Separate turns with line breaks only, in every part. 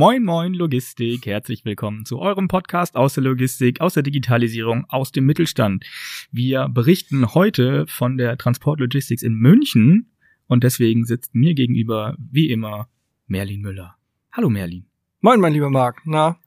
Moin, moin, Logistik. Herzlich willkommen zu eurem Podcast aus der Logistik, aus der Digitalisierung, aus dem Mittelstand. Wir berichten heute von der Transport Logistics in München und deswegen sitzt mir gegenüber, wie immer, Merlin Müller. Hallo, Merlin.
Moin, mein lieber Marc. Na?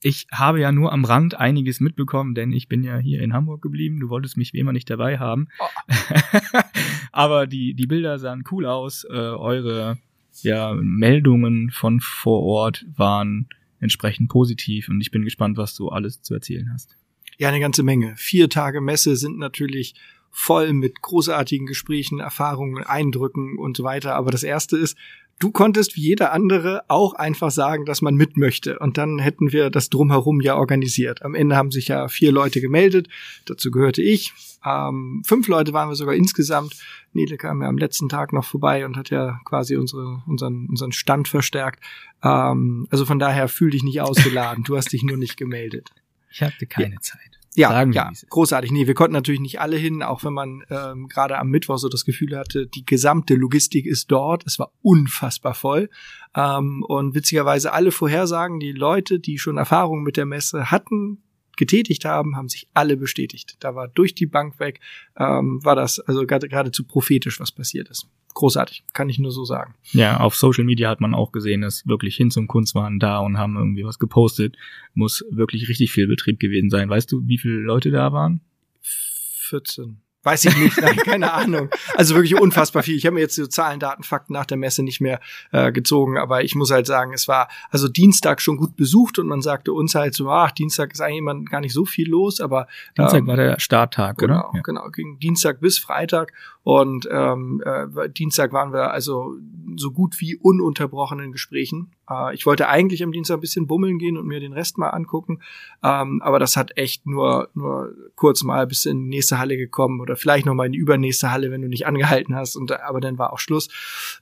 Ich habe ja nur am Rand einiges mitbekommen, denn ich bin ja hier in Hamburg geblieben. Du wolltest mich wie immer nicht dabei haben. Oh. Aber die, die Bilder sahen cool aus. Äh, eure ja, Meldungen von vor Ort waren entsprechend positiv und ich bin gespannt, was du alles zu erzählen hast.
Ja, eine ganze Menge. Vier Tage Messe sind natürlich voll mit großartigen Gesprächen, Erfahrungen, Eindrücken und so weiter. Aber das erste ist, du konntest wie jeder andere auch einfach sagen, dass man mit möchte. Und dann hätten wir das drumherum ja organisiert. Am Ende haben sich ja vier Leute gemeldet. Dazu gehörte ich. Ähm, fünf Leute waren wir sogar insgesamt. Nele kam ja am letzten Tag noch vorbei und hat ja quasi unsere, unseren, unseren Stand verstärkt. Ähm, also von daher fühl dich nicht ausgeladen. Du hast dich nur nicht gemeldet.
Ich hatte keine ja. Zeit.
Ja, Sagen ja, großartig. Nee, wir konnten natürlich nicht alle hin, auch wenn man ähm, gerade am Mittwoch so das Gefühl hatte, die gesamte Logistik ist dort. Es war unfassbar voll. Ähm, und witzigerweise alle Vorhersagen, die Leute, die schon Erfahrung mit der Messe hatten, getätigt haben, haben sich alle bestätigt. Da war durch die Bank weg, ähm, war das also geradezu prophetisch, was passiert ist. Großartig, kann ich nur so sagen.
Ja, auf Social Media hat man auch gesehen, dass wirklich hin zum Kunst waren da und haben irgendwie was gepostet. Muss wirklich richtig viel Betrieb gewesen sein. Weißt du, wie viele Leute da waren?
14. Weiß ich nicht, nein, keine Ahnung. Also wirklich unfassbar viel. Ich habe mir jetzt so Zahlen, Daten, Fakten nach der Messe nicht mehr äh, gezogen, aber ich muss halt sagen, es war also Dienstag schon gut besucht und man sagte uns halt so, ach, Dienstag ist eigentlich gar nicht so viel los, aber
Dienstag ähm, war der Starttag,
genau,
oder?
Ja. Genau, ging Dienstag bis Freitag und ähm, äh, Dienstag waren wir also so gut wie ununterbrochen in Gesprächen. Äh, ich wollte eigentlich am Dienstag ein bisschen bummeln gehen und mir den Rest mal angucken, ähm, aber das hat echt nur nur kurz mal bis in die nächste Halle gekommen oder vielleicht noch mal in die übernächste Halle, wenn du nicht angehalten hast. Und aber dann war auch Schluss.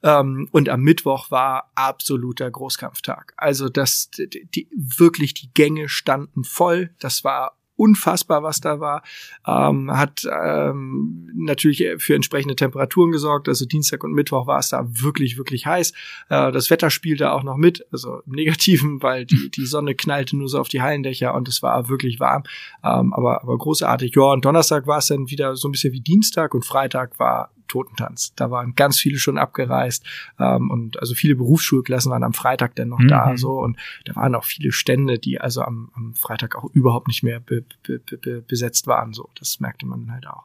Ähm, und am Mittwoch war absoluter Großkampftag. Also das die, die wirklich die Gänge standen voll. Das war unfassbar, was da war. Ähm, hat ähm, natürlich für entsprechende Temperaturen gesorgt. Also Dienstag und Mittwoch war es da wirklich, wirklich heiß. Äh, das Wetter spielte auch noch mit, also im Negativen, weil die, die Sonne knallte nur so auf die Hallendächer und es war wirklich warm. Ähm, aber, aber großartig. Ja, und Donnerstag war es dann wieder so ein bisschen wie Dienstag und Freitag war Totentanz. Da waren ganz viele schon abgereist ähm, und also viele Berufsschulklassen waren am Freitag dann noch mhm. da so und da waren auch viele Stände, die also am, am Freitag auch überhaupt nicht mehr be, be, be, besetzt waren. So, das merkte man halt auch.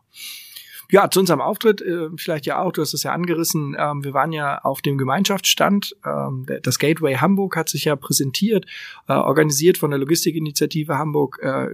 Ja, zu unserem Auftritt, äh, vielleicht ja auch, du hast es ja angerissen, ähm, wir waren ja auf dem Gemeinschaftsstand, ähm, das Gateway Hamburg hat sich ja präsentiert, äh, organisiert von der Logistikinitiative Hamburg, äh,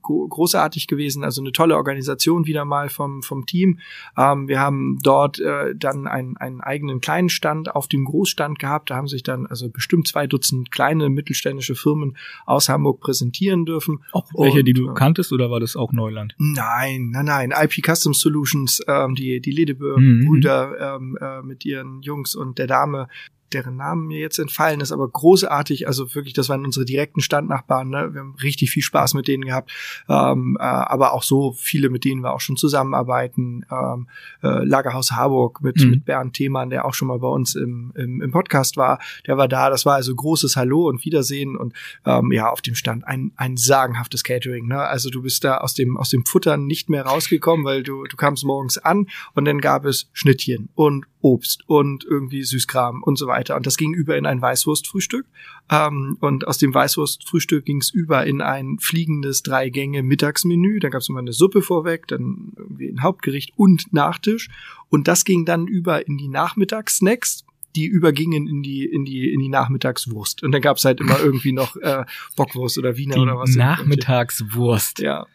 großartig gewesen, also eine tolle Organisation wieder mal vom, vom Team. Ähm, wir haben dort dann einen, einen eigenen kleinen Stand auf dem Großstand gehabt, da haben sich dann also bestimmt zwei Dutzend kleine mittelständische Firmen aus Hamburg präsentieren dürfen.
Auch welche, Und, die du kanntest oder war das auch Neuland?
Nein, nein, nein, IP Custom Solutions Solutions, ähm, die, die Ledebö-Brüder mhm. ähm, äh, mit ihren Jungs und der Dame deren Namen mir jetzt entfallen ist, aber großartig. Also wirklich, das waren unsere direkten Standnachbarn. Ne? Wir haben richtig viel Spaß mit denen gehabt, ähm, äh, aber auch so viele, mit denen wir auch schon zusammenarbeiten. Ähm, äh, Lagerhaus Harburg mit, mhm. mit Bernd Themann, der auch schon mal bei uns im, im, im Podcast war, der war da. Das war also großes Hallo und Wiedersehen und ähm, ja, auf dem Stand ein, ein sagenhaftes Catering. Ne? Also du bist da aus dem, aus dem Futtern nicht mehr rausgekommen, weil du, du kamst morgens an und dann gab es Schnittchen und Obst und irgendwie Süßkram und so weiter. Und das ging über in ein Weißwurstfrühstück. Ähm, und aus dem Weißwurstfrühstück ging es über in ein fliegendes Drei-Gänge-Mittagsmenü. Da gab es immer eine Suppe vorweg, dann irgendwie ein Hauptgericht und Nachtisch. Und das ging dann über in die Nachmittagssnacks die übergingen in die in die in die Nachmittagswurst und dann gab es halt immer irgendwie noch äh, Bockwurst oder Wiener
die
oder was
Nachmittagswurst
ja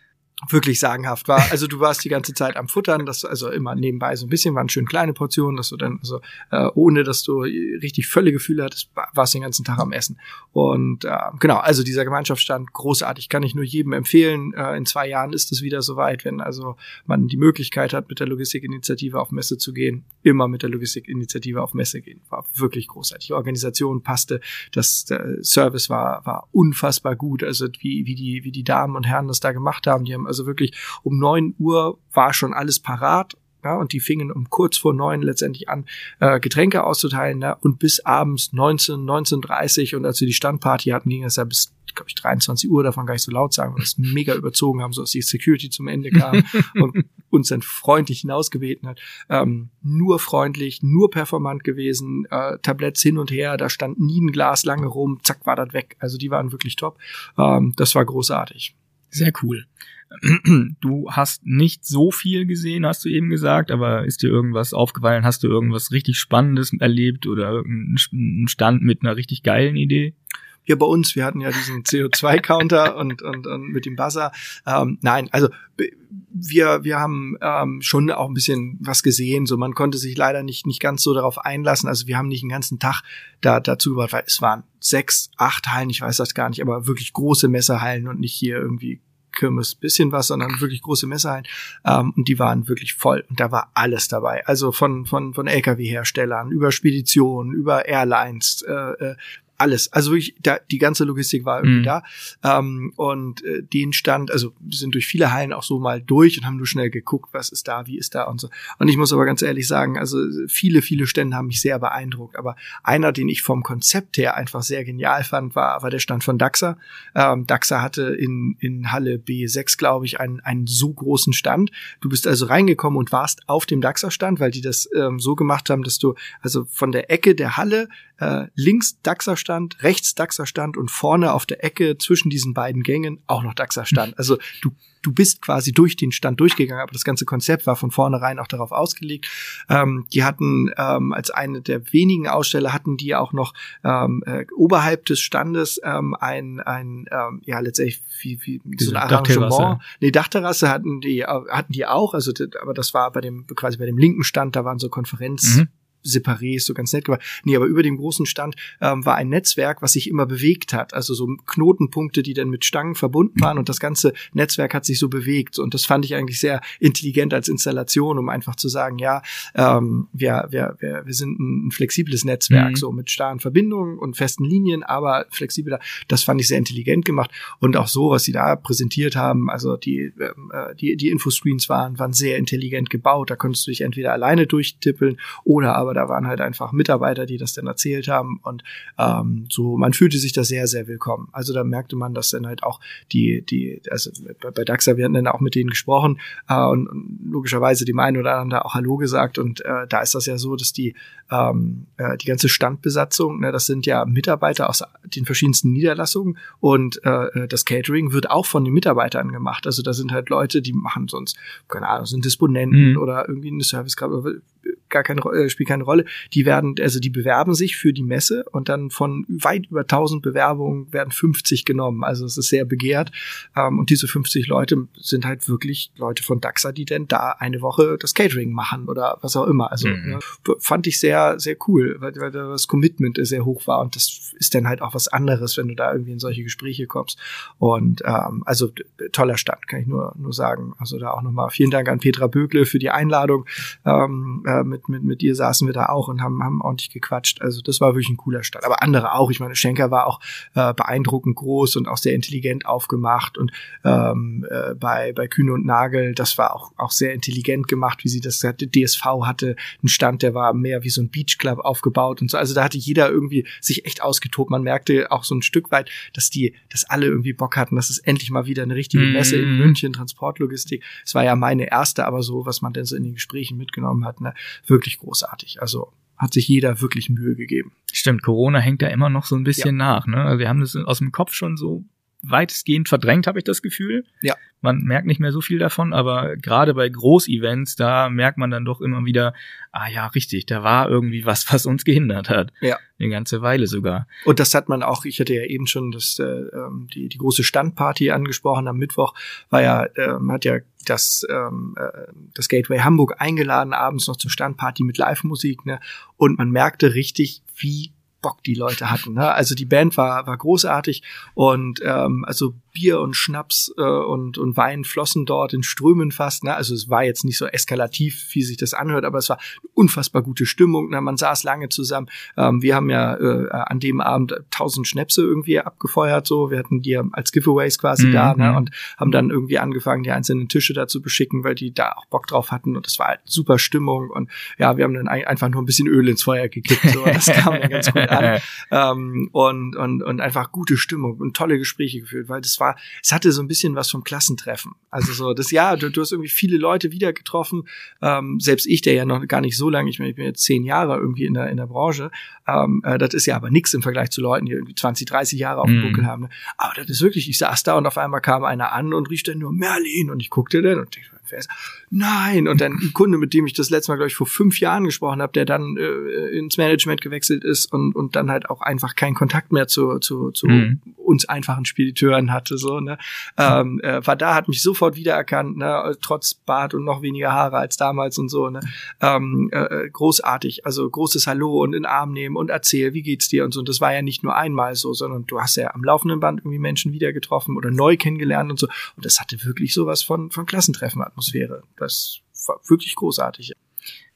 wirklich sagenhaft war. Also du warst die ganze Zeit am Futtern, das also immer nebenbei so ein bisschen waren schön kleine Portionen, dass du dann also äh, ohne dass du richtig völlige Gefühle hattest, warst den ganzen Tag am Essen. Und äh, genau, also dieser Gemeinschaftsstand großartig, kann ich nur jedem empfehlen. Äh, in zwei Jahren ist es wieder soweit, wenn also man die Möglichkeit hat, mit der Logistikinitiative auf Messe zu gehen, immer mit der Logistikinitiative auf Messe gehen. War wirklich großartig. Die Organisation passte, das der Service war war unfassbar gut. Also wie wie die wie die Damen und Herren das da gemacht haben, die haben also wirklich um neun Uhr war schon alles parat Ja, und die fingen um kurz vor neun letztendlich an, äh, Getränke auszuteilen. Ja, und bis abends 19, 19.30 und als wir die Standparty hatten, ging es ja bis, glaube ich, 23 Uhr, davon gar nicht so laut sagen, weil wir es mega überzogen haben, so dass die Security zum Ende kam und uns dann freundlich hinausgebeten hat. Ähm, nur freundlich, nur performant gewesen, äh, Tabletts hin und her, da stand nie ein Glas lange rum, zack, war das weg. Also die waren wirklich top. Ähm, das war großartig.
Sehr cool. Du hast nicht so viel gesehen, hast du eben gesagt, aber ist dir irgendwas aufgefallen? Hast du irgendwas richtig Spannendes erlebt oder irgendeinen Stand mit einer richtig geilen Idee?
Hier bei uns, wir hatten ja diesen CO2-Counter und, und, und mit dem Buzzer. Ähm, nein, also wir, wir haben ähm, schon auch ein bisschen was gesehen. So, man konnte sich leider nicht, nicht ganz so darauf einlassen. Also wir haben nicht den ganzen Tag da dazu gebracht, weil es waren sechs, acht Hallen, ich weiß das gar nicht, aber wirklich große Messerhallen und nicht hier irgendwie Kirmes bisschen was, sondern wirklich große Messerhallen. Ähm, und die waren wirklich voll. Und da war alles dabei. Also von, von, von Lkw-Herstellern über Speditionen, über Airlines, äh, äh alles. Also wirklich, da, die ganze Logistik war irgendwie mhm. da. Ähm, und äh, den stand, also wir sind durch viele Hallen auch so mal durch und haben nur schnell geguckt, was ist da, wie ist da und so. Und ich muss aber ganz ehrlich sagen, also viele, viele Stände haben mich sehr beeindruckt. Aber einer, den ich vom Konzept her einfach sehr genial fand, war, war der Stand von Daxa. Ähm, Daxa hatte in, in Halle B6, glaube ich, einen, einen so großen Stand. Du bist also reingekommen und warst auf dem Daxa-Stand, weil die das ähm, so gemacht haben, dass du also von der Ecke der Halle äh, links Daxa stand, rechts Daxa stand und vorne auf der Ecke zwischen diesen beiden Gängen auch noch Daxa stand. Also du du bist quasi durch den Stand durchgegangen, aber das ganze Konzept war von vornherein auch darauf ausgelegt. Ähm, die hatten ähm, als eine der wenigen Aussteller hatten die auch noch ähm, äh, oberhalb des Standes ähm, ein, ein ähm, ja letztendlich wie, wie so ein Arrangement. Nee, Dachterrasse hatten die hatten die auch, also aber das war bei dem quasi bei dem linken Stand, da waren so Konferenz mhm separé, ist so ganz nett gemacht. Nee, aber über dem großen Stand ähm, war ein Netzwerk, was sich immer bewegt hat. Also so Knotenpunkte, die dann mit Stangen verbunden waren und das ganze Netzwerk hat sich so bewegt. Und das fand ich eigentlich sehr intelligent als Installation, um einfach zu sagen, ja, ähm, wir, wir, wir, wir sind ein flexibles Netzwerk, mhm. so mit starren Verbindungen und festen Linien, aber flexibler. Das fand ich sehr intelligent gemacht. Und auch so, was sie da präsentiert haben, also die, ähm, äh, die, die Infoscreens waren, waren sehr intelligent gebaut. Da konntest du dich entweder alleine durchtippeln oder aber aber da waren halt einfach Mitarbeiter, die das dann erzählt haben und ähm, so, man fühlte sich da sehr, sehr willkommen. Also da merkte man, dass dann halt auch die, die, also bei, bei DAXA, wir hatten dann auch mit denen gesprochen äh, und, und logischerweise die einen oder anderen da auch Hallo gesagt und äh, da ist das ja so, dass die, ähm, äh, die ganze Standbesatzung, ne, das sind ja Mitarbeiter aus den verschiedensten Niederlassungen und äh, das Catering wird auch von den Mitarbeitern gemacht. Also da sind halt Leute, die machen sonst, keine Ahnung, sind Disponenten mhm. oder irgendwie eine Servicekraft, gar keine äh, spielt keine Rolle. Die werden, also die bewerben sich für die Messe und dann von weit über 1000 Bewerbungen werden 50 genommen. Also es ist sehr begehrt. Ähm, und diese 50 Leute sind halt wirklich Leute von DAXA, die denn da eine Woche das Catering machen oder was auch immer. Also mhm. ja, fand ich sehr, sehr cool, weil, weil das Commitment sehr hoch war und das ist dann halt auch was anderes, wenn du da irgendwie in solche Gespräche kommst. Und ähm, also toller Stand, kann ich nur, nur sagen. Also da auch nochmal vielen Dank an Petra Bögle für die Einladung ähm, äh, mit mit, mit ihr saßen wir da auch und haben, haben ordentlich gequatscht. Also das war wirklich ein cooler Start. Aber andere auch. Ich meine, Schenker war auch äh, beeindruckend groß und auch sehr intelligent aufgemacht. Und ähm, äh, bei, bei Kühne und Nagel, das war auch, auch sehr intelligent gemacht, wie sie das hatte. DSV hatte einen Stand, der war mehr wie so ein Beachclub aufgebaut und so. Also da hatte jeder irgendwie sich echt ausgetobt. Man merkte auch so ein Stück weit, dass die, dass alle irgendwie Bock hatten, dass es endlich mal wieder eine richtige Messe in mhm. München, Transportlogistik. Es war ja meine erste, aber so, was man denn so in den Gesprächen mitgenommen hat, ne? Wirklich großartig. Also hat sich jeder wirklich Mühe gegeben.
Stimmt, Corona hängt da immer noch so ein bisschen ja. nach. Ne? Also wir haben das aus dem Kopf schon so weitestgehend verdrängt, habe ich das Gefühl.
Ja.
Man merkt nicht mehr so viel davon, aber gerade bei Großevents, da merkt man dann doch immer wieder, ah ja, richtig, da war irgendwie was, was uns gehindert hat.
Ja.
Eine ganze Weile sogar.
Und das hat man auch, ich hatte ja eben schon das, äh, ähm, die, die große Standparty angesprochen am Mittwoch, war ja, äh, hat ja das, ähm, äh, das Gateway Hamburg eingeladen, abends noch zur Standparty mit Live-Musik, ne? Und man merkte richtig, wie Bock die Leute hatten. Ne? Also die Band war, war großartig und ähm, also Bier und Schnaps äh, und, und Wein flossen dort in Strömen fast. Ne? Also es war jetzt nicht so eskalativ, wie sich das anhört, aber es war unfassbar gute Stimmung. Ne? Man saß lange zusammen. Ähm, wir haben ja äh, an dem Abend tausend Schnäpse irgendwie abgefeuert. So, wir hatten die als Giveaways quasi mhm. da ne? und haben dann irgendwie angefangen, die einzelnen Tische dazu beschicken, weil die da auch Bock drauf hatten und das war halt super Stimmung und ja, wir haben dann einfach nur ein bisschen Öl ins Feuer gekippt. So, das kam dann ganz gut an ähm, und und und einfach gute Stimmung und tolle Gespräche geführt, weil das war, es hatte so ein bisschen was vom Klassentreffen. Also so das ja, du, du hast irgendwie viele Leute wieder getroffen. Ähm, selbst ich, der ja noch gar nicht so lange, ich, meine, ich bin jetzt zehn Jahre irgendwie in der in der Branche. Ähm, äh, das ist ja aber nichts im Vergleich zu Leuten, die irgendwie 20, 30 Jahre auf dem mm. Buckel haben. Ne? Aber das ist wirklich, ich saß da und auf einmal kam einer an und rief dann nur Merlin und ich guckte dann und dachte, wer ist nein. Und dann ein Kunde, mit dem ich das letzte Mal, glaube ich, vor fünf Jahren gesprochen habe, der dann äh, ins Management gewechselt ist und, und dann halt auch einfach keinen Kontakt mehr zu, zu, zu mhm. uns einfachen Spediteuren hatte. So, ne? ähm, äh, war da, hat mich sofort wiedererkannt, ne? trotz Bart und noch weniger Haare als damals und so. Ne? Ähm, äh, großartig, also großes Hallo und in den Arm nehmen und erzähl, wie geht's dir und so. Und das war ja nicht nur einmal so, sondern du hast ja am laufenden Band irgendwie Menschen wieder getroffen oder neu kennengelernt und so. Und das hatte wirklich sowas von, von Klassentreffen-Atmosphäre. Das war wirklich großartig.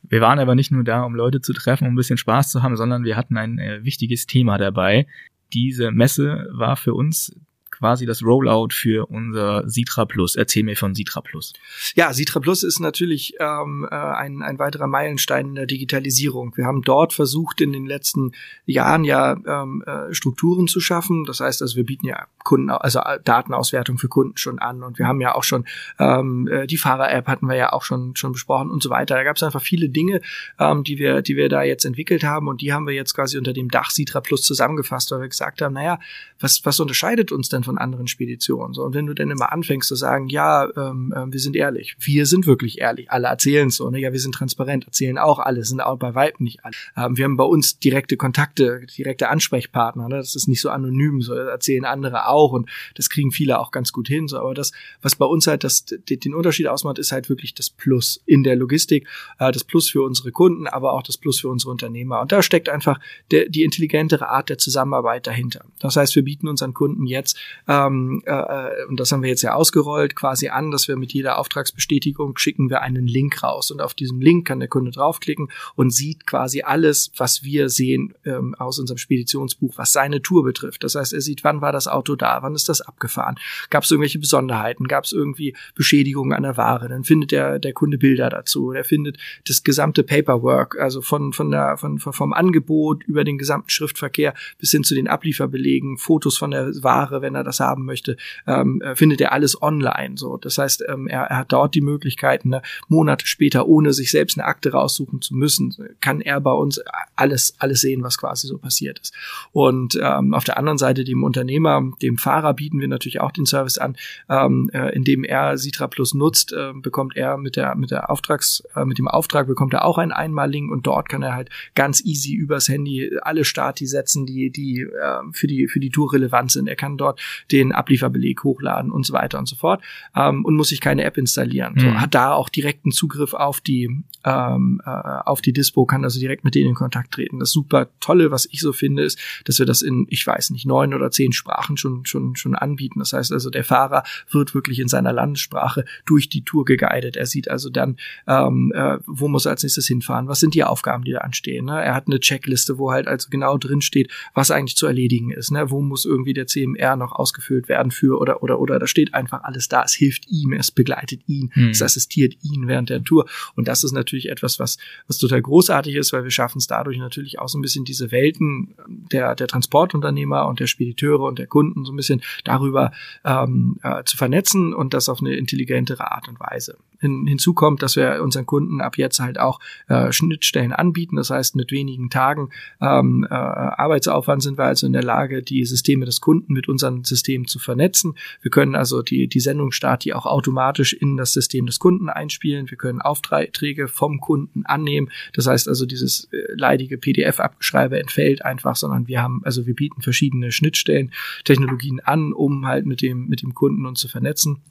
Wir waren aber nicht nur da, um Leute zu treffen, um ein bisschen Spaß zu haben, sondern wir hatten ein äh, wichtiges Thema dabei. Diese Messe war für uns quasi das Rollout für unser Sitra Plus. Erzähl mir von Sitra Plus.
Ja, Sitra Plus ist natürlich ähm, äh, ein, ein weiterer Meilenstein in der Digitalisierung. Wir haben dort versucht, in den letzten Jahren ja ähm, äh, Strukturen zu schaffen. Das heißt, also wir bieten ja Kunden, also Datenauswertung für Kunden schon an und wir haben ja auch schon ähm, äh, die Fahrer-App hatten wir ja auch schon schon besprochen und so weiter. Da gab es einfach viele Dinge, ähm, die wir die wir da jetzt entwickelt haben und die haben wir jetzt quasi unter dem Dach Sitra Plus zusammengefasst, weil wir gesagt haben, naja, was was unterscheidet uns denn von anderen Speditionen. So, und wenn du dann immer anfängst zu sagen, ja, ähm, äh, wir sind ehrlich, wir sind wirklich ehrlich, alle erzählen so, ne? ja, wir sind transparent, erzählen auch alle, sind auch bei weitem nicht alle. Ähm, wir haben bei uns direkte Kontakte, direkte Ansprechpartner, ne? das ist nicht so anonym, so erzählen andere auch und das kriegen viele auch ganz gut hin. So, aber das, was bei uns halt das, den Unterschied ausmacht, ist halt wirklich das Plus in der Logistik, äh, das Plus für unsere Kunden, aber auch das Plus für unsere Unternehmer. Und da steckt einfach der, die intelligentere Art der Zusammenarbeit dahinter. Das heißt, wir bieten unseren Kunden jetzt ähm, äh, und das haben wir jetzt ja ausgerollt, quasi an, dass wir mit jeder Auftragsbestätigung schicken wir einen Link raus. Und auf diesem Link kann der Kunde draufklicken und sieht quasi alles, was wir sehen ähm, aus unserem Speditionsbuch, was seine Tour betrifft. Das heißt, er sieht, wann war das Auto da, wann ist das abgefahren, gab es irgendwelche Besonderheiten, gab es irgendwie Beschädigungen an der Ware, dann findet der, der Kunde Bilder dazu, der findet das gesamte Paperwork, also von, von der, von, vom Angebot über den gesamten Schriftverkehr bis hin zu den Ablieferbelegen, Fotos von der Ware, wenn er das haben möchte, ähm, äh, findet er alles online. So, das heißt, ähm, er, er hat dort die Möglichkeit, ne, Monate später, ohne sich selbst eine Akte raussuchen zu müssen, kann er bei uns alles alles sehen, was quasi so passiert ist. Und ähm, auf der anderen Seite dem Unternehmer, dem Fahrer bieten wir natürlich auch den Service an, ähm, äh, indem er Sitra Plus nutzt, äh, bekommt er mit der mit der Auftrags äh, mit dem Auftrag bekommt er auch einen Einmal-Link und dort kann er halt ganz easy übers Handy alle Stati setzen, die die äh, für die für die Tour relevant sind. Er kann dort den Ablieferbeleg hochladen und so weiter und so fort ähm, und muss sich keine App installieren. Mhm. So, hat da auch direkten Zugriff auf die ähm, äh, auf die Dispo, kann also direkt mit denen in Kontakt treten. Das super Tolle, was ich so finde, ist, dass wir das in, ich weiß nicht, neun oder zehn Sprachen schon schon schon anbieten. Das heißt also, der Fahrer wird wirklich in seiner Landessprache durch die Tour geguidet. Er sieht also dann, ähm, äh, wo muss er als nächstes hinfahren, was sind die Aufgaben, die da anstehen. Ne? Er hat eine Checkliste, wo halt also genau drin steht, was eigentlich zu erledigen ist. Ne? Wo muss irgendwie der CMR noch ausgefüllt werden für oder oder oder da steht einfach alles da. Es hilft ihm, es begleitet ihn, hm. es assistiert ihn während der Tour. Und das ist natürlich etwas, was was total großartig ist, weil wir schaffen es dadurch natürlich auch so ein bisschen diese Welten der der Transportunternehmer und der Spediteure und der Kunden so ein bisschen darüber ähm, äh, zu vernetzen und das auf eine intelligentere Art und Weise. Hin, hinzu kommt, dass wir unseren Kunden ab jetzt halt auch äh, Schnittstellen anbieten. Das heißt, mit wenigen Tagen ähm, äh, Arbeitsaufwand sind wir also in der Lage, die Systeme des Kunden mit unseren Systemen zu vernetzen. Wir können also die, die Sendungsstart, die auch automatisch in das System des Kunden einspielen. Wir können Aufträge vom Kunden annehmen. Das heißt also, dieses äh, leidige PDF-Abgeschreibe entfällt einfach, sondern wir haben, also wir bieten verschiedene Schnittstellen, Technologien an, um halt mit dem, mit dem Kunden uns zu vernetzen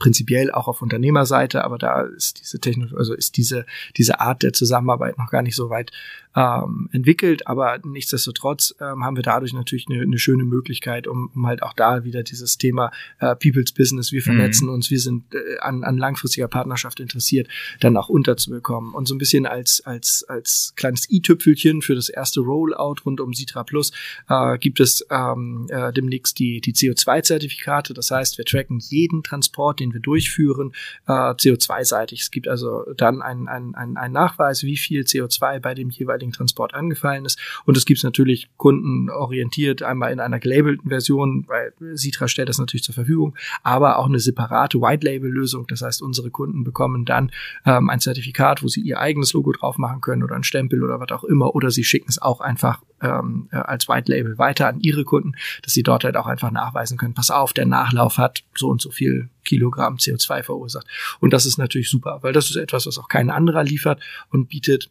prinzipiell auch auf Unternehmerseite, aber da ist diese Technologie, also ist diese, diese Art der Zusammenarbeit noch gar nicht so weit ähm, entwickelt, aber nichtsdestotrotz ähm, haben wir dadurch natürlich eine, eine schöne Möglichkeit, um, um halt auch da wieder dieses Thema äh, People's Business, wir vernetzen mhm. uns, wir sind äh, an, an langfristiger Partnerschaft interessiert, dann auch unterzubekommen. Und so ein bisschen als, als, als kleines i-Tüpfelchen für das erste Rollout rund um Citra Plus äh, gibt es ähm, äh, demnächst die, die CO2-Zertifikate. Das heißt, wir tracken jeden Transport, den wir durchführen, äh, CO2-seitig. Es gibt also dann einen ein, ein, ein Nachweis, wie viel CO2 bei dem jeweiligen Transport angefallen ist. Und es gibt natürlich kundenorientiert, einmal in einer gelabelten Version, weil Citra stellt das natürlich zur Verfügung, aber auch eine separate White-Label-Lösung. Das heißt, unsere Kunden bekommen dann ähm, ein Zertifikat, wo sie ihr eigenes Logo drauf machen können oder ein Stempel oder was auch immer, oder sie schicken es auch einfach ähm, äh, als White Label weiter an ihre Kunden, dass sie dort halt auch einfach nachweisen können, pass auf, der Nachlauf hat so und so viel Kilogramm CO2 verursacht. Und das ist natürlich super, weil das ist etwas, was auch kein anderer liefert und bietet.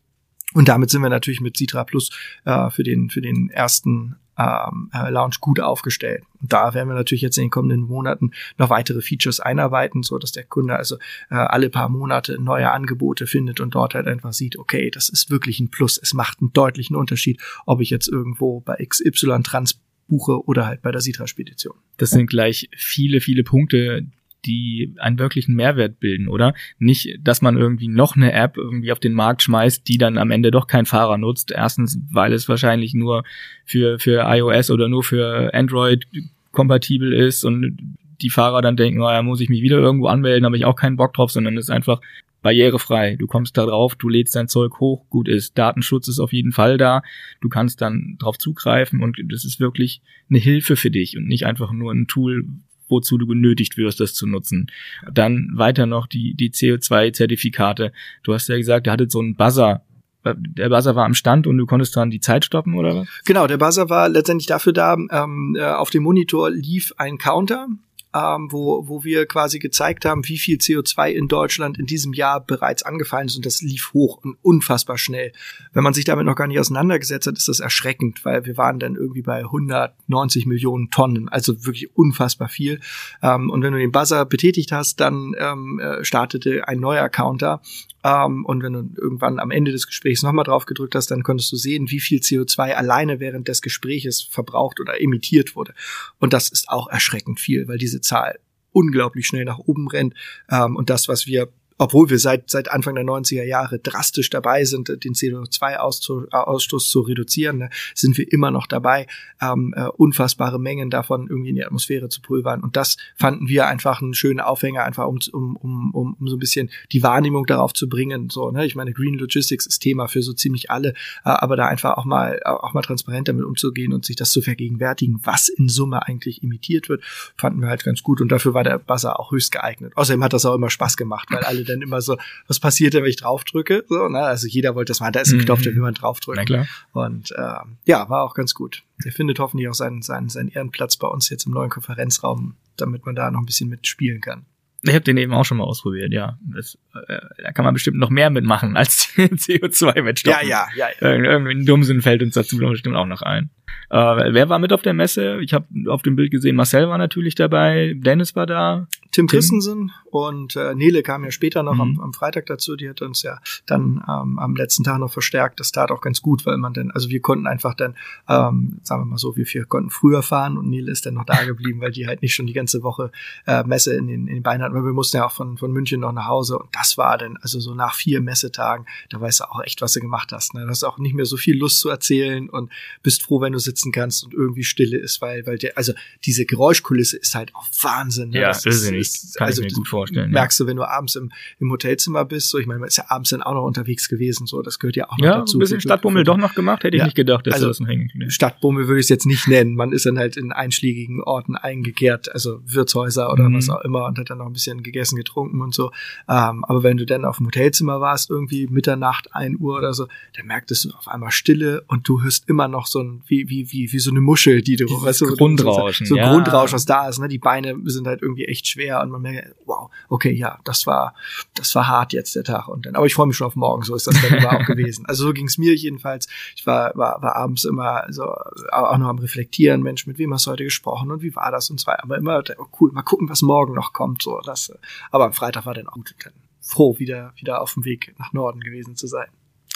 Und damit sind wir natürlich mit Citra Plus äh, für den für den ersten ähm, äh, Launch gut aufgestellt. Und da werden wir natürlich jetzt in den kommenden Monaten noch weitere Features einarbeiten, so dass der Kunde also äh, alle paar Monate neue Angebote findet und dort halt einfach sieht, okay, das ist wirklich ein Plus. Es macht einen deutlichen Unterschied, ob ich jetzt irgendwo bei XY Trans buche oder halt bei der Sitra-Spedition.
Das sind gleich viele, viele Punkte, die einen wirklichen Mehrwert bilden, oder? Nicht, dass man irgendwie noch eine App irgendwie auf den Markt schmeißt, die dann am Ende doch kein Fahrer nutzt. Erstens, weil es wahrscheinlich nur für, für iOS oder nur für Android kompatibel ist und die Fahrer dann denken, naja, muss ich mich wieder irgendwo anmelden, habe ich auch keinen Bock drauf, sondern es ist einfach barrierefrei. Du kommst da drauf, du lädst dein Zeug hoch, gut ist. Datenschutz ist auf jeden Fall da. Du kannst dann drauf zugreifen und das ist wirklich eine Hilfe für dich und nicht einfach nur ein Tool, wozu du genötigt wirst, das zu nutzen. Dann weiter noch die, die CO2-Zertifikate. Du hast ja gesagt, ihr hattet so einen Buzzer der Buzzer war am Stand und du konntest dann die Zeit stoppen oder was?
Genau, der Buzzer war letztendlich dafür da. Ähm, äh, auf dem Monitor lief ein Counter ähm, wo, wo wir quasi gezeigt haben, wie viel CO2 in Deutschland in diesem Jahr bereits angefallen ist und das lief hoch und unfassbar schnell. Wenn man sich damit noch gar nicht auseinandergesetzt hat, ist das erschreckend, weil wir waren dann irgendwie bei 190 Millionen Tonnen, also wirklich unfassbar viel. Ähm, und wenn du den Buzzer betätigt hast, dann ähm, äh, startete ein neuer Counter ähm, und wenn du irgendwann am Ende des Gesprächs nochmal drauf gedrückt hast, dann konntest du sehen, wie viel CO2 alleine während des Gespräches verbraucht oder emittiert wurde. Und das ist auch erschreckend viel, weil diese Zahl unglaublich schnell nach oben rennt. Ähm, und das, was wir obwohl wir seit, seit Anfang der 90er Jahre drastisch dabei sind, den CO2-Ausstoß zu reduzieren, ne, sind wir immer noch dabei, ähm, äh, unfassbare Mengen davon irgendwie in die Atmosphäre zu pulvern. Und das fanden wir einfach einen schönen Aufhänger, einfach um, um, um, um, um so ein bisschen die Wahrnehmung darauf zu bringen. So, ne? Ich meine, Green Logistics ist Thema für so ziemlich alle, äh, aber da einfach auch mal, auch mal transparent damit umzugehen und sich das zu vergegenwärtigen, was in Summe eigentlich imitiert wird, fanden wir halt ganz gut. Und dafür war der Buzzer auch höchst geeignet. Außerdem hat das auch immer Spaß gemacht, weil alle dann immer so, was passiert denn, wenn ich draufdrücke? So, ne? Also jeder wollte das mal, da ist ein Knopf, der will man draufdrücken.
klar.
Und äh, ja, war auch ganz gut. Der findet hoffentlich auch seinen, seinen, seinen Ehrenplatz bei uns jetzt im neuen Konferenzraum, damit man da noch ein bisschen mitspielen kann.
Ich habe den eben auch schon mal ausprobiert, ja. Das, äh, da kann man bestimmt noch mehr mitmachen als CO2 mitstoppen.
Ja, ja, ja. ja.
Irgendwie Dummsinn fällt uns dazu bestimmt auch noch ein. Äh, wer war mit auf der Messe? Ich habe auf dem Bild gesehen, Marcel war natürlich dabei, Dennis war da.
Tim. Christensen und äh, Nele kam ja später noch mhm. am, am Freitag dazu. Die hat uns ja dann ähm, am letzten Tag noch verstärkt. Das tat auch ganz gut, weil man dann, also wir konnten einfach dann, ähm, sagen wir mal so, wir vier konnten früher fahren und Nele ist dann noch da geblieben, weil die halt nicht schon die ganze Woche äh, Messe in den, in den Beinen hatten. Weil wir mussten ja auch von, von München noch nach Hause und das war dann, also so nach vier Messetagen, da weißt du auch echt, was du gemacht hast. Ne? Du hast auch nicht mehr so viel Lust zu erzählen und bist froh, wenn du sitzen kannst und irgendwie Stille ist, weil, weil der, also diese Geräuschkulisse ist halt auch Wahnsinn.
Ne? Ja, das ist, ist, kann also, ich mir gut vorstellen.
Merkst ja. du, wenn du abends im, im Hotelzimmer bist, so, ich meine, man ist ja abends dann auch noch unterwegs gewesen, so, das gehört ja auch noch
ja,
dazu.
ein bisschen Stadtbummel doch noch gemacht, hätte ich ja, nicht gedacht, dass
also,
das hängen.
Stadtbummel würde ich es jetzt nicht nennen. Man ist dann halt in einschlägigen Orten eingekehrt, also Wirtshäuser oder mhm. was auch immer und hat dann noch ein bisschen gegessen, getrunken und so. Ähm, aber wenn du dann auf dem Hotelzimmer warst, irgendwie Mitternacht, ein Uhr oder so, dann merktest du auf einmal Stille und du hörst immer noch so ein, wie, wie, wie, wie so eine Muschel, die du,
Dieses weißt du, Grundrauschen,
so, so ja. Grundrausch, was da ist, ne? Die Beine sind halt irgendwie echt schwer und man merkt, wow, okay, ja, das war, das war hart jetzt der Tag und dann, aber ich freue mich schon auf morgen, so ist das dann aber auch gewesen. Also so ging es mir jedenfalls. Ich war, war, war abends immer so auch noch am reflektieren, Mensch, mit wem hast du heute gesprochen und wie war das und zwar, aber immer oh, cool, mal gucken, was morgen noch kommt, so das. Aber am Freitag war dann auch gut, dann froh, wieder wieder auf dem Weg nach Norden gewesen zu sein.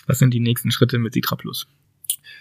Was sind die nächsten Schritte mit Citra Plus?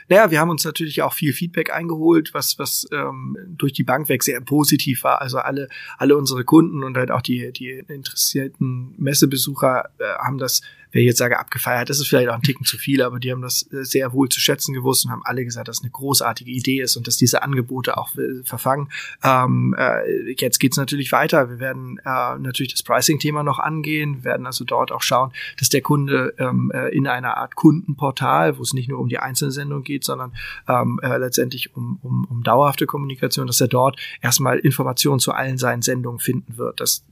Naja, wir haben uns natürlich auch viel Feedback eingeholt, was, was ähm, durch die Bank weg sehr positiv war. Also alle, alle unsere Kunden und halt auch die, die interessierten Messebesucher äh, haben das wer jetzt sage abgefeiert, das ist vielleicht auch ein Ticken zu viel, aber die haben das äh, sehr wohl zu schätzen gewusst und haben alle gesagt, dass es eine großartige Idee ist und dass diese Angebote auch äh, verfangen. Ähm, äh, jetzt geht's natürlich weiter. Wir werden äh, natürlich das Pricing-Thema noch angehen, wir werden also dort auch schauen, dass der Kunde ähm, äh, in einer Art Kundenportal, wo es nicht nur um die einzelne Sendung geht, sondern ähm, äh, letztendlich um, um, um dauerhafte Kommunikation, dass er dort erstmal Informationen zu allen seinen Sendungen finden wird. Das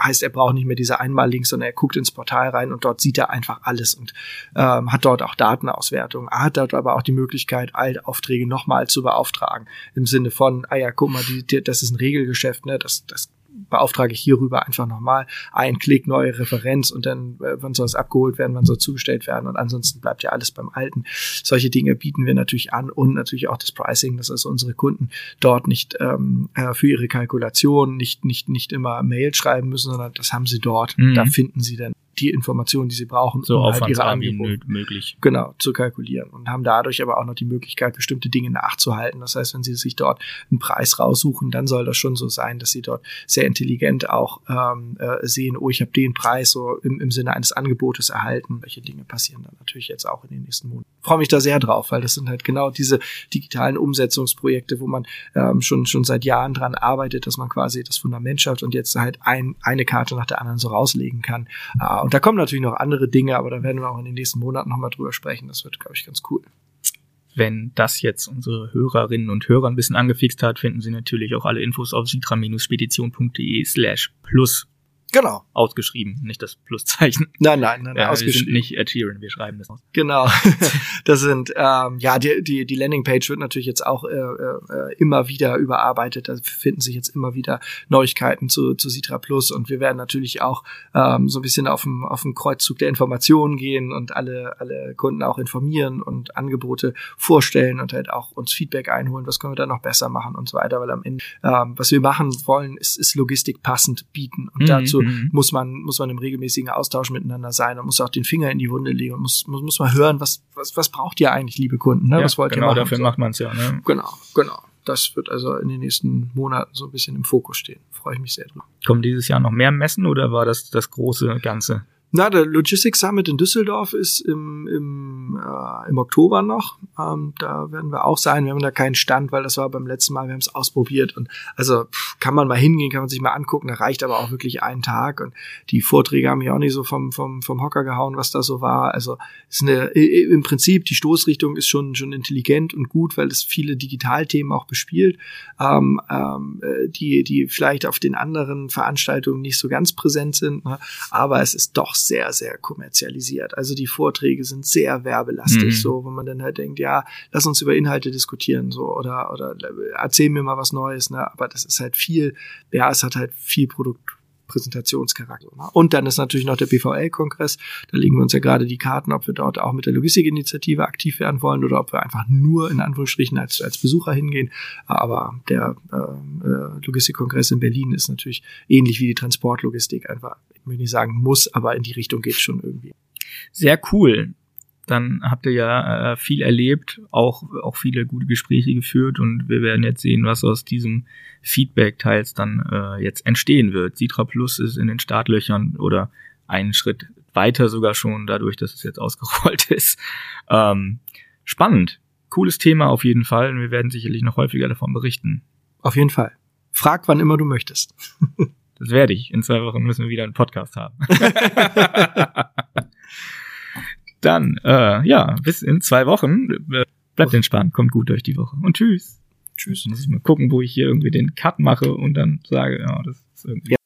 heißt, er braucht nicht mehr diese Einmal-Links, sondern er guckt ins Portal rein und dort dort sieht er einfach alles und ähm, hat dort auch Datenauswertung. Er hat dort aber auch die Möglichkeit, Altaufträge nochmal zu beauftragen. Im Sinne von, ah ja, guck mal, die, die, das ist ein Regelgeschäft, ne? Das, das beauftrage ich hierüber einfach nochmal ein Klick, neue Referenz und dann, äh, wann soll es abgeholt werden, wann soll zugestellt werden und ansonsten bleibt ja alles beim Alten. Solche Dinge bieten wir natürlich an und natürlich auch das Pricing, dass also unsere Kunden dort nicht ähm, äh, für ihre Kalkulation nicht, nicht, nicht immer Mail schreiben müssen, sondern das haben sie dort. Mhm. Da finden sie dann die Informationen, die sie brauchen,
so um halt ihre Angebote möglich.
Genau, zu kalkulieren und haben dadurch aber auch noch die Möglichkeit, bestimmte Dinge nachzuhalten. Das heißt, wenn sie sich dort einen Preis raussuchen, dann soll das schon so sein, dass sie dort sehr intelligent auch ähm, äh, sehen, oh, ich habe den Preis so im, im Sinne eines Angebotes erhalten. Welche Dinge passieren dann natürlich jetzt auch in den nächsten Monaten. Freue mich da sehr drauf, weil das sind halt genau diese digitalen Umsetzungsprojekte, wo man ähm, schon schon seit Jahren dran arbeitet, dass man quasi das Fundament schafft und jetzt halt ein, eine Karte nach der anderen so rauslegen kann. Äh, und da kommen natürlich noch andere Dinge, aber da werden wir auch in den nächsten Monaten nochmal drüber sprechen. Das wird, glaube ich, ganz cool.
Wenn das jetzt unsere Hörerinnen und Hörer ein bisschen angefixt hat, finden Sie natürlich auch alle Infos auf sitra-spedition.de slash plus.
Genau.
Ausgeschrieben, nicht das Pluszeichen.
Nein, nein, nein,
ja, ausgeschrieben. Wir sind nicht Ed Sheeran, wir schreiben das aus.
Genau. das sind, ähm, ja, die, die, die Landingpage wird natürlich jetzt auch äh, äh, immer wieder überarbeitet. Da finden sich jetzt immer wieder Neuigkeiten zu, zu Citra Plus und wir werden natürlich auch ähm, so ein bisschen auf dem, auf dem Kreuzzug der Informationen gehen und alle, alle Kunden auch informieren und Angebote vorstellen und halt auch uns Feedback einholen, was können wir da noch besser machen und so weiter, weil am Ende, ähm, was wir machen wollen, ist, ist Logistik passend bieten und mhm. dazu mhm. muss man, muss man im regelmäßigen Austausch miteinander sein und muss auch den Finger in die Wunde legen und muss, muss, muss mal hören, was, was, was braucht ihr eigentlich, liebe Kunden? Ne?
Ja,
was wollt
genau,
ihr machen?
dafür so. macht man es ja. Ne?
Genau, genau. Das wird also in den nächsten Monaten so ein bisschen im Fokus stehen. Freue ich mich sehr drüber.
Kommen dieses Jahr noch mehr Messen oder war das das große Ganze?
Na, der Logistics Summit in Düsseldorf ist im, im, äh, im Oktober noch. Ähm, da werden wir auch sein. Wir haben da keinen Stand, weil das war beim letzten Mal, wir haben es ausprobiert. Und also pff, kann man mal hingehen, kann man sich mal angucken. Da reicht aber auch wirklich ein Tag. Und die Vorträge haben mich auch nicht so vom, vom, vom Hocker gehauen, was da so war. Also ist eine, im Prinzip, die Stoßrichtung ist schon, schon intelligent und gut, weil es viele Digitalthemen auch bespielt, ähm, ähm, äh, die, die vielleicht auf den anderen Veranstaltungen nicht so ganz präsent sind. Ne? Aber es ist doch sehr, sehr kommerzialisiert. Also die Vorträge sind sehr werbelastig, mhm. so, wo man dann halt denkt, ja, lass uns über Inhalte diskutieren, so, oder, oder erzähl mir mal was Neues, ne, aber das ist halt viel, ja, es hat halt viel Produkt, Präsentationscharakter. Ne? Und dann ist natürlich noch der BVL-Kongress. Da legen wir uns ja gerade die Karten, ob wir dort auch mit der Logistikinitiative aktiv werden wollen oder ob wir einfach nur in Anführungsstrichen als, als Besucher hingehen. Aber der äh, äh Logistikkongress in Berlin ist natürlich ähnlich wie die Transportlogistik einfach ich will nicht sagen muss, aber in die Richtung geht schon irgendwie.
Sehr cool. Dann habt ihr ja äh, viel erlebt, auch, auch viele gute Gespräche geführt und wir werden jetzt sehen, was aus diesem Feedback teils dann äh, jetzt entstehen wird. Citra Plus ist in den Startlöchern oder einen Schritt weiter sogar schon, dadurch, dass es jetzt ausgerollt ist. Ähm, spannend. Cooles Thema auf jeden Fall und wir werden sicherlich noch häufiger davon berichten.
Auf jeden Fall. Frag, wann immer du möchtest.
Das werde ich. In zwei Wochen müssen wir wieder einen Podcast haben. Dann, äh, ja, bis in zwei Wochen. Bleibt entspannt, kommt gut durch die Woche. Und tschüss.
Tschüss.
Muss ich mal gucken, wo ich hier irgendwie den Cut mache und dann sage, ja, das ist irgendwie.